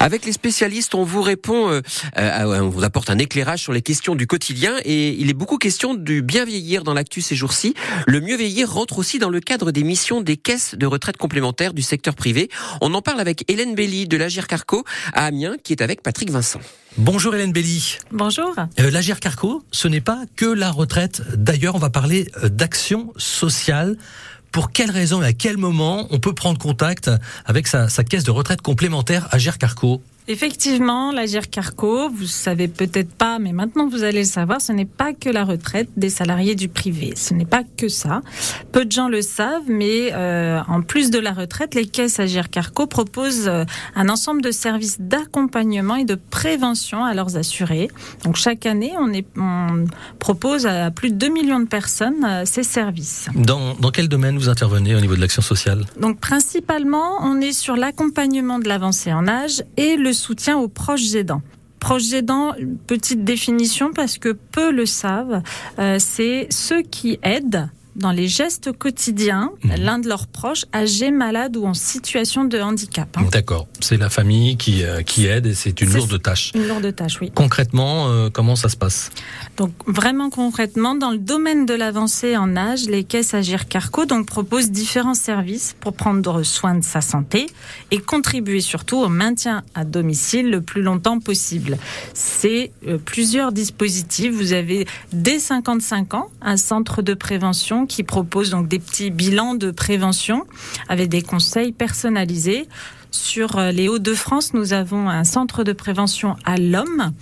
Avec les spécialistes, on vous répond, euh, euh, on vous apporte un éclairage sur les questions du quotidien et il est beaucoup question du bien vieillir dans l'actu ces jours-ci. Le mieux vieillir rentre aussi dans le cadre des missions des caisses de retraite complémentaires du secteur privé. On en parle avec Hélène Belly de l'Agir Carco à Amiens qui est avec Patrick Vincent. Bonjour Hélène Belly. Bonjour. Euh, L'Agir Carco, ce n'est pas que la retraite. D'ailleurs, on va parler euh, d'action sociale pour quelles raisons et à quel moment on peut prendre contact avec sa, caisse de retraite complémentaire Agir Carco Effectivement, l'Agir Carco, vous savez peut-être pas, mais maintenant vous allez le savoir, ce n'est pas que la retraite des salariés du privé. Ce n'est pas que ça. Peu de gens le savent, mais euh, en plus de la retraite, les caisses Agir Carco proposent euh, un ensemble de services d'accompagnement et de prévention à leurs assurés. Donc chaque année, on, est, on propose à plus de 2 millions de personnes euh, ces services. Dans, dans quel domaine vous intervenez au niveau de l'action sociale? Donc principalement, on est sur l'accompagnement de l'avancée en âge et le soutien aux proches aidants. Proches aidants, petite définition parce que peu le savent, euh, c'est ceux qui aident dans les gestes quotidiens Mhm. l'un de leurs proches âgé, malade ou en situation de handicap. hein. D'accord, c'est la famille qui, euh, qui aide et c'est une lourde tâche. Une lourde tâche, oui. Concrètement, euh, comment ça se passe? Donc vraiment concrètement, dans le domaine de l'avancée en âge, les caisses Agir Carco donc proposent différents services pour prendre soin de sa santé et contribuer surtout au maintien à domicile le plus longtemps possible. C'est euh, plusieurs dispositifs. Vous avez dès 55 ans un centre de prévention qui propose donc des petits bilans de prévention avec des conseils personnalisés. Sur euh, les Hauts-de-France, nous avons un centre de prévention à l'homme.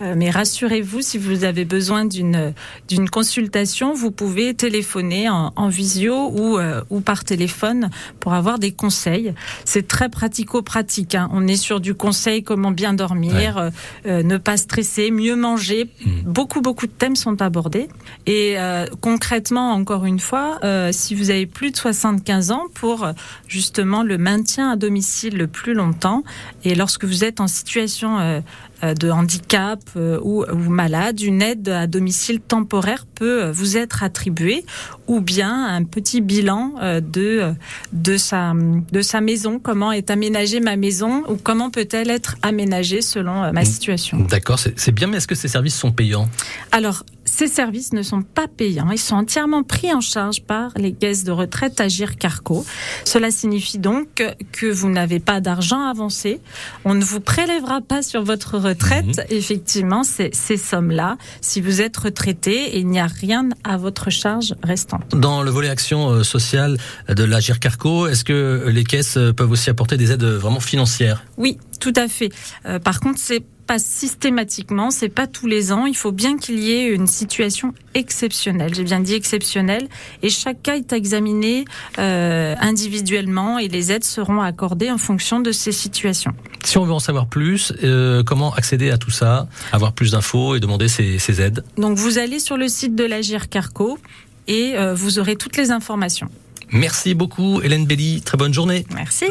Euh, mais rassurez-vous, si vous avez besoin d'une d'une consultation, vous pouvez téléphoner en, en visio ou euh, ou par téléphone pour avoir des conseils. C'est très pratico-pratique. hein. On est sur du conseil comment bien dormir, euh, ne pas stresser, mieux manger. Beaucoup beaucoup de thèmes sont abordés. Et concrètement, encore une fois, si vous avez plus de 75 ans, pour justement le maintien à domicile le plus longtemps, et lorsque vous êtes en situation euh, euh, de handicap euh, ou, ou malade, une aide à domicile temporaire peut vous être attribuée, ou bien un petit bilan de de sa de sa maison, comment est aménagée ma maison ou comment peut-elle être aménagée selon ma situation. D'accord, c'est bien, mais est-ce que ces services sont payants? Alors, ces services ne sont pas payants. Ils sont entièrement pris en charge par les caisses de retraite Agir Carco. Cela signifie donc que- vous n'avez pas d'argent avancé. On ne vous prélèvera pas sur votre retraite, effectivement, ces, ces sommes-là. Si vous êtes retraité, il n'y a rien à votre charge restante. Dans le volet action euh, sociale de l'Agir Carco, est-ce que les caisses euh, peuvent aussi apporter des aides vraiment financières? Oui, tout à fait. Euh, par contre, c'est pas systématiquement, c'est pas tous les ans. Il faut bien qu'il y ait une situation exceptionnelle. J'ai bien dit exceptionnelle, et chaque cas est examiné euh, individuellement et les aides seront accordées en fonction de ces situations. Si on veut en savoir plus, euh, comment accéder à tout ça, avoir plus d'infos et demander ces, ces aides? Donc vous allez sur le site de l'Agir Carco et euh, vous aurez toutes les informations. Merci beaucoup Hélène Belly, très bonne journée. Merci.